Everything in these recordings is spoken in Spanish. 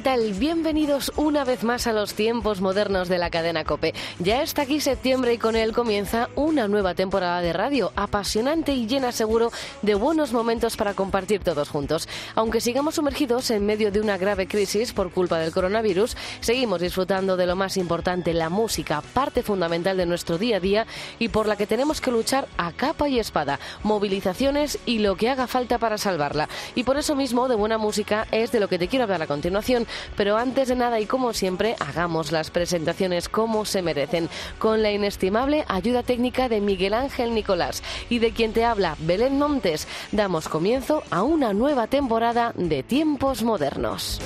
¿Qué tal? Bienvenidos una vez más a los tiempos modernos de la cadena Cope. Ya está aquí septiembre y con él comienza una nueva temporada de radio, apasionante y llena seguro de buenos momentos para compartir todos juntos. Aunque sigamos sumergidos en medio de una grave crisis por culpa del coronavirus, seguimos disfrutando de lo más importante, la música, parte fundamental de nuestro día a día y por la que tenemos que luchar a capa y espada, movilizaciones y lo que haga falta para salvarla. Y por eso mismo, de buena música es de lo que te quiero hablar a continuación pero antes de nada y como siempre, hagamos las presentaciones como se merecen, con la inestimable ayuda técnica de Miguel Ángel Nicolás y de quien te habla Belén Montes. Damos comienzo a una nueva temporada de Tiempos Modernos.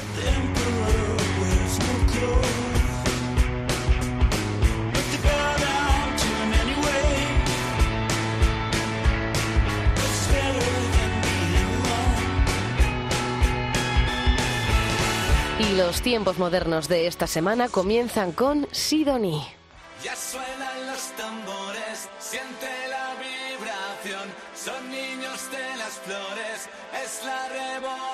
Los tiempos modernos de esta semana comienzan con Sidoní. Ya suenan los tambores, siente la vibración, son niños de las flores, es la revolución,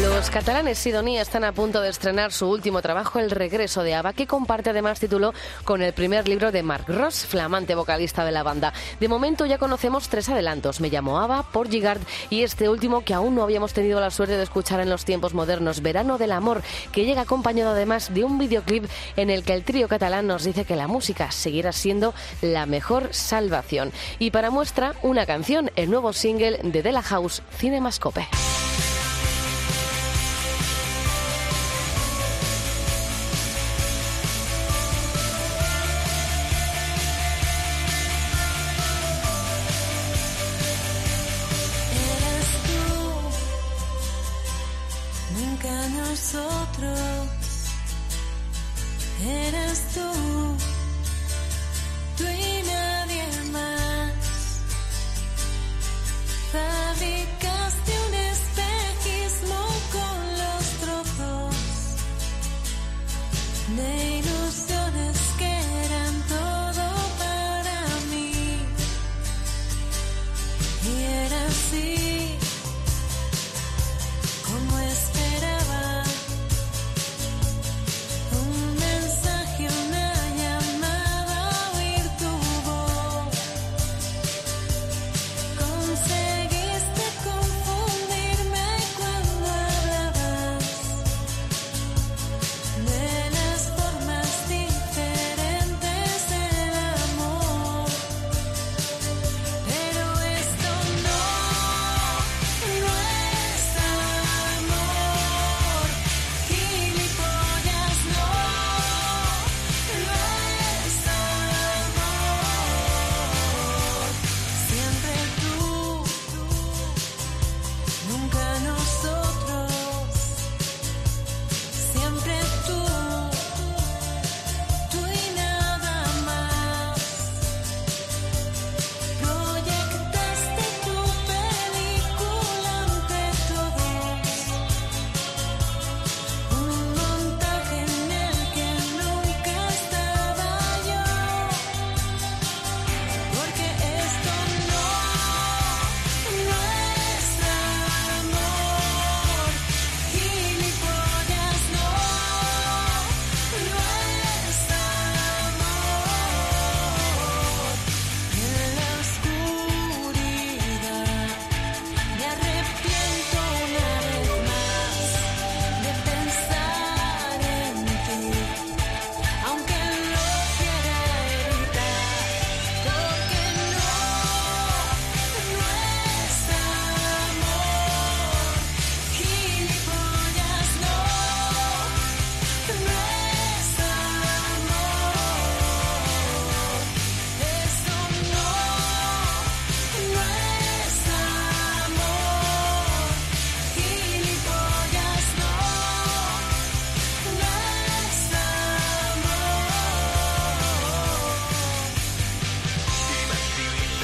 Los catalanes Sidonia están a punto de estrenar su último trabajo, El regreso de Ava, que comparte además título con el primer libro de Mark Ross, flamante vocalista de la banda. De momento ya conocemos tres adelantos. Me llamo Ava, por Gigard y este último que aún no habíamos tenido la suerte de escuchar en los tiempos modernos, Verano del Amor, que llega acompañado además de un videoclip en el que el trío catalán nos dice que la música seguirá siendo la mejor salvación. Y para muestra, una canción, el nuevo single de De La House, Cinemascope. De ilusiones que eran todo para mí. Y era así.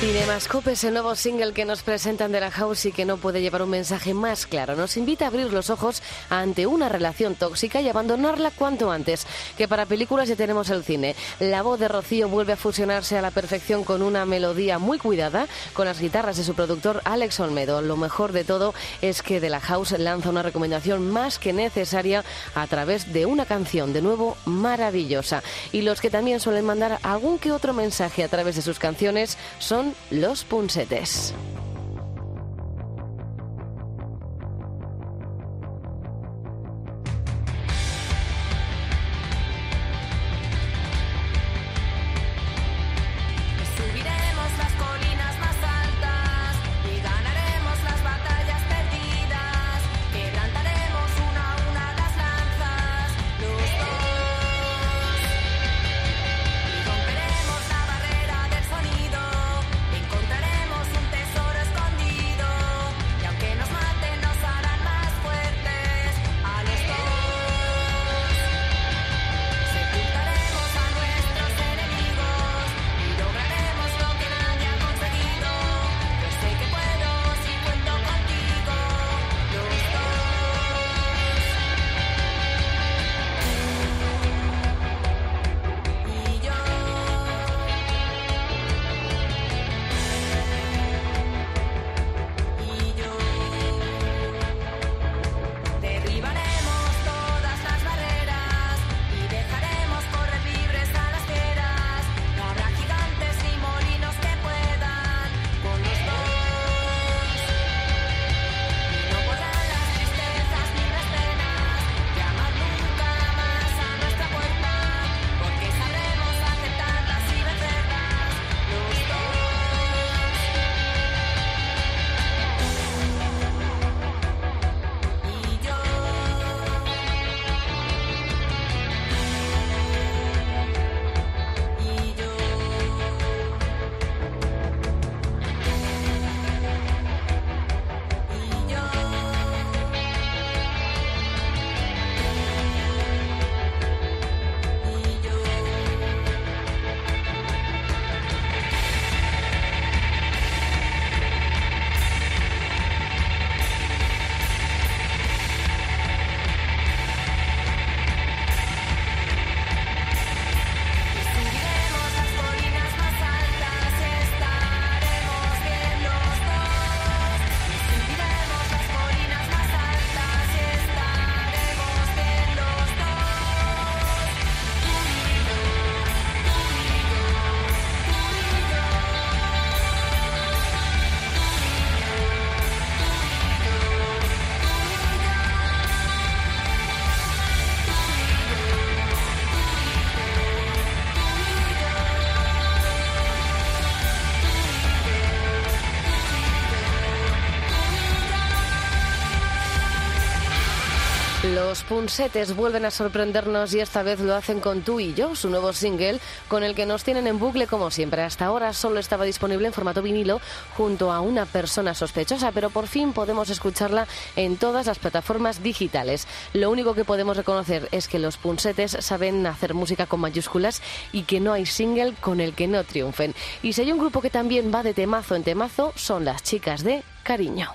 Cinemascope es el nuevo single que nos presentan de la House y que no puede llevar un mensaje más claro. Nos invita a abrir los ojos ante una relación tóxica y abandonarla cuanto antes. Que para películas ya tenemos el cine. La voz de Rocío vuelve a fusionarse a la perfección con una melodía muy cuidada con las guitarras de su productor Alex Olmedo. Lo mejor de todo es que de la House lanza una recomendación más que necesaria a través de una canción de nuevo maravillosa. Y los que también suelen mandar algún que otro mensaje a través de sus canciones son los Punsetes. Punsetes vuelven a sorprendernos y esta vez lo hacen con Tú y Yo, su nuevo single, con el que nos tienen en bucle como siempre. Hasta ahora solo estaba disponible en formato vinilo junto a una persona sospechosa, pero por fin podemos escucharla en todas las plataformas digitales. Lo único que podemos reconocer es que los Punsetes saben hacer música con mayúsculas y que no hay single con el que no triunfen. Y si hay un grupo que también va de temazo en temazo, son las chicas de Cariño.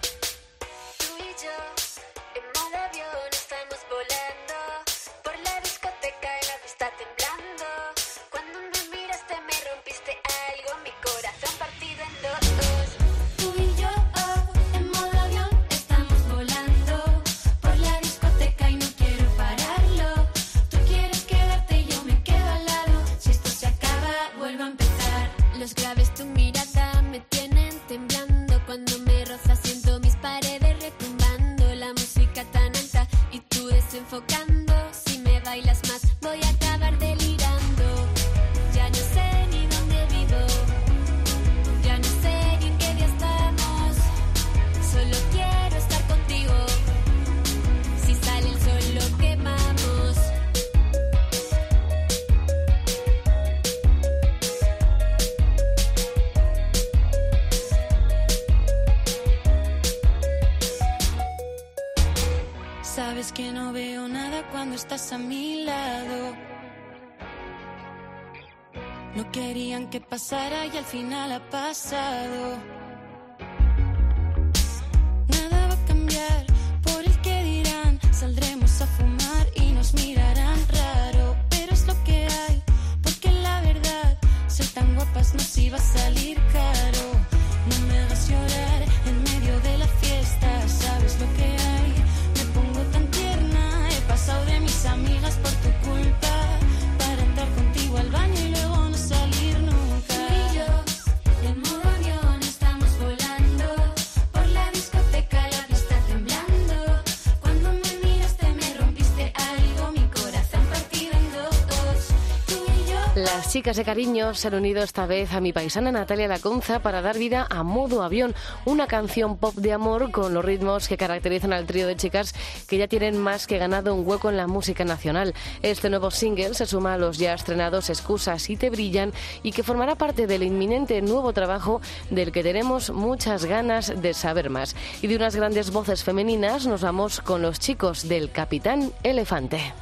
Chicas de cariño se han unido esta vez a mi paisana Natalia Lacunza para dar vida a Modo Avión, una canción pop de amor con los ritmos que caracterizan al trío de chicas que ya tienen más que ganado un hueco en la música nacional. Este nuevo single se suma a los ya estrenados Excusas y Te Brillan y que formará parte del inminente nuevo trabajo del que tenemos muchas ganas de saber más. Y de unas grandes voces femeninas nos vamos con los chicos del Capitán Elefante.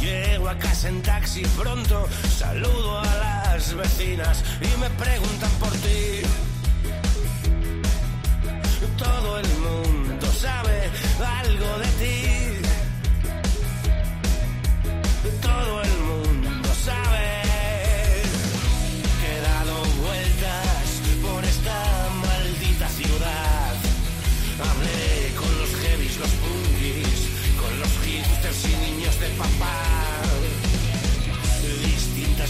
Llego a casa en taxi pronto, saludo a las vecinas y me preguntan por ti. Todo el mundo sabe algo de ti. Todo el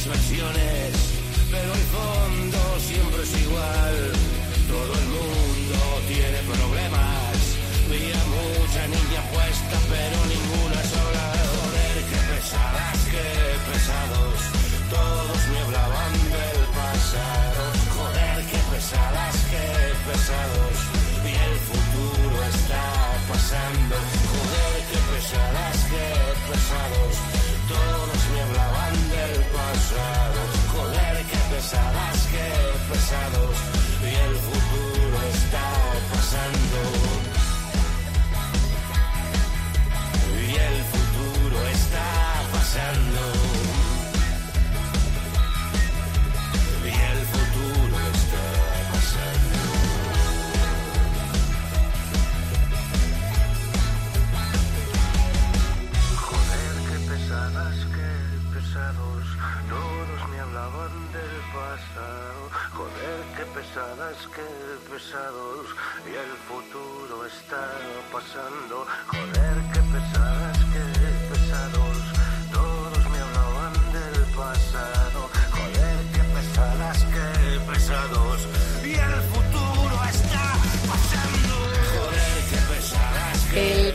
versiones, pero el fondo siempre es igual. Todo el mundo tiene problemas, vi a mucha niña puesta, pero ninguna sola. Joder, qué pesadas, qué pesados, todos me hablaban del pasado. Joder, qué pesadas, qué pesados, y el futuro está pasando.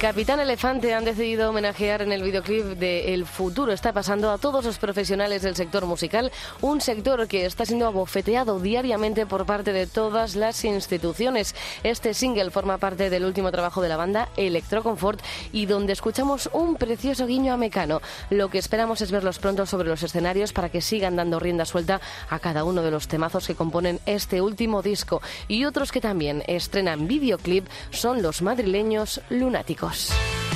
Capitán Elefante han decidido homenajear en el videoclip de El futuro está pasando a todos los profesionales del sector musical, un sector que está siendo abofeteado diariamente por parte de todas las instituciones. Este single forma parte del último trabajo de la banda, Electroconfort, y donde escuchamos un precioso guiño a Mecano. Lo que esperamos es verlos pronto sobre los escenarios para que sigan dando rienda suelta a cada uno de los temazos que componen este último disco. Y otros que también estrenan videoclip son los madrileños lunáticos. Dios.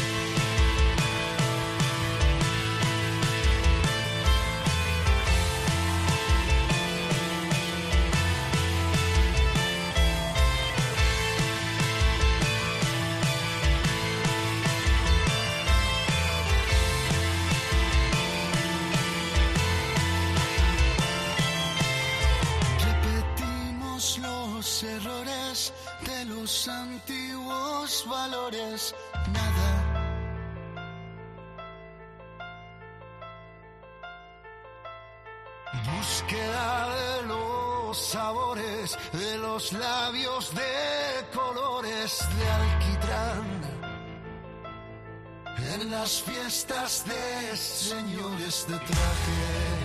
Las fiestas de señores de traje.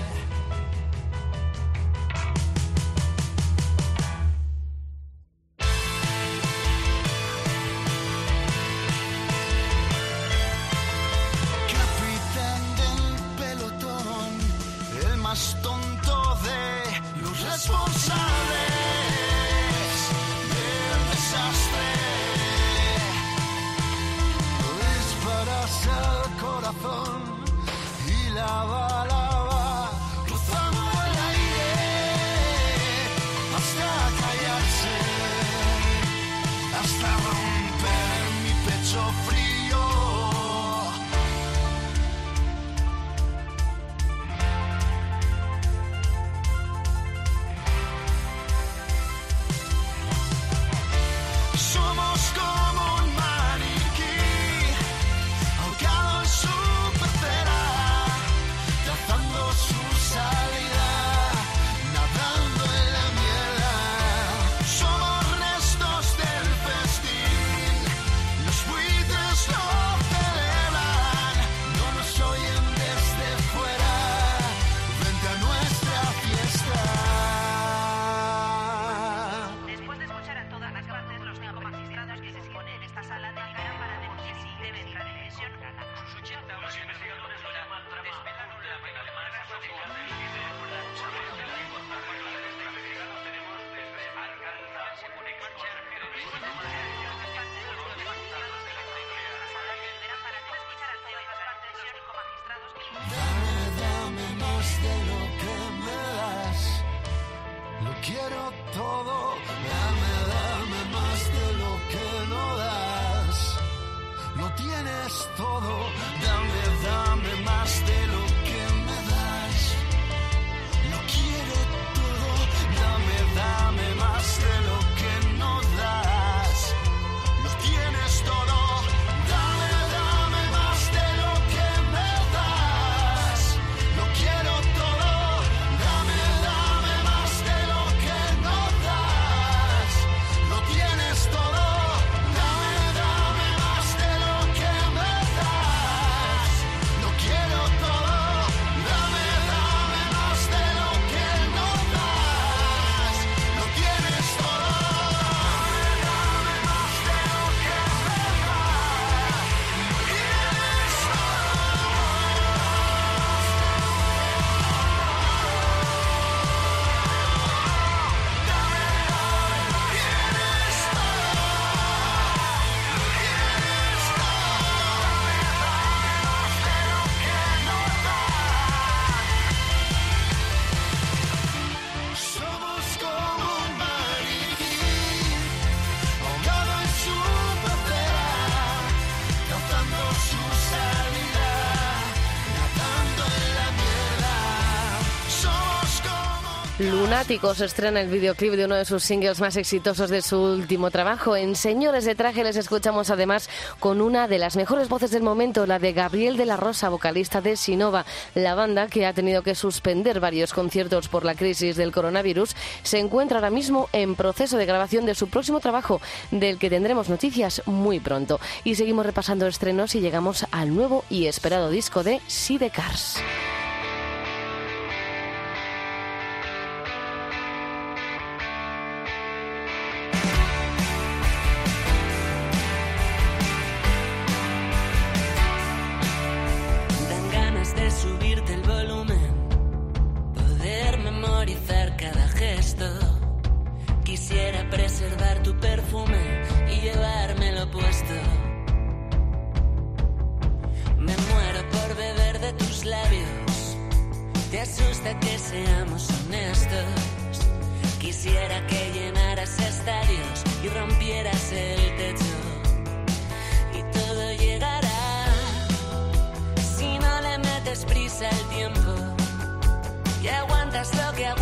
Lunáticos estrena el videoclip de uno de sus singles más exitosos de su último trabajo. En Señores de Traje les escuchamos además con una de las mejores voces del momento, la de Gabriel de la Rosa, vocalista de Sinova. La banda, que ha tenido que suspender varios conciertos por la crisis del coronavirus, se encuentra ahora mismo en proceso de grabación de su próximo trabajo, del que tendremos noticias muy pronto. Y seguimos repasando estrenos y llegamos al nuevo y esperado disco de Sidecars. Dan que llenaras estadios y rompieras el techo. Y todo llegará si no le metes prisa al tiempo y aguantas lo que aguante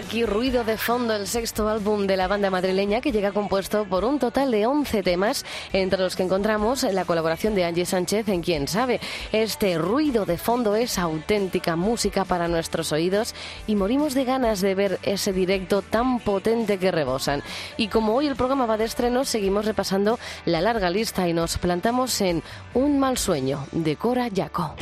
aquí Ruido de Fondo, el sexto álbum de la banda madrileña que llega compuesto por un total de 11 temas, entre los que encontramos la colaboración de Angie Sánchez en Quién sabe. Este Ruido de Fondo es auténtica música para nuestros oídos y morimos de ganas de ver ese directo tan potente que rebosan. Y como hoy el programa va de estreno, seguimos repasando la larga lista y nos plantamos en Un mal sueño de Cora Yaco.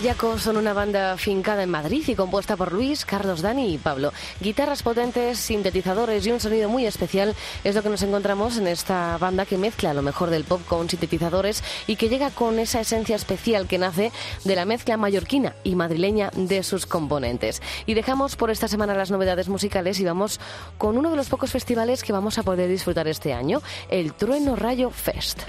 Cora Yaco son una banda fincada en Madrid y compuesta por Luis, Carlos, Dani y Pablo. Guitarras potentes, sintetizadores y un sonido muy especial es lo que nos encontramos en esta banda que mezcla lo mejor del pop con sintetizadores y que llega con esa esencia especial que nace de la mezcla mallorquina y madrileña de sus componentes. Y dejamos por esta semana las novedades musicales y vamos con uno de los pocos festivales que vamos a poder disfrutar este año, el Trueno Rayo Fest.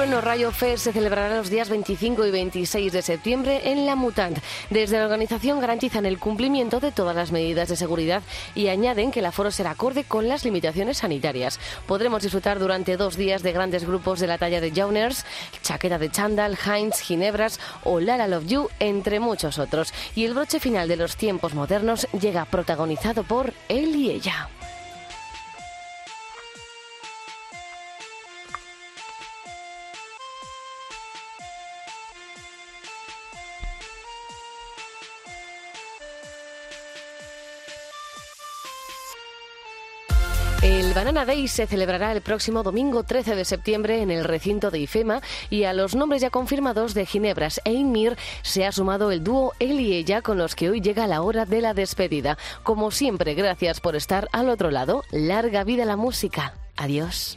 Trueno Rayo Fest se celebrará los días 25 y 26 de septiembre en la Mutant. Desde la organización garantizan el cumplimiento de todas las medidas de seguridad y añaden que el aforo será acorde con las limitaciones sanitarias. Podremos disfrutar durante dos días de grandes grupos de la talla de Jauners, Chaqueta de Chandal, Heinz, Ginebras o Lara Love You, entre muchos otros. Y el broche final de los tiempos modernos llega protagonizado por él y ella. Banana Day se celebrará el próximo domingo 13 de septiembre en el recinto de IFEMA y a los nombres ya confirmados de Ginebras e Inmir se ha sumado el dúo él y ella con los que hoy llega la hora de la despedida. Como siempre, gracias por estar al otro lado. Larga vida la música. Adiós.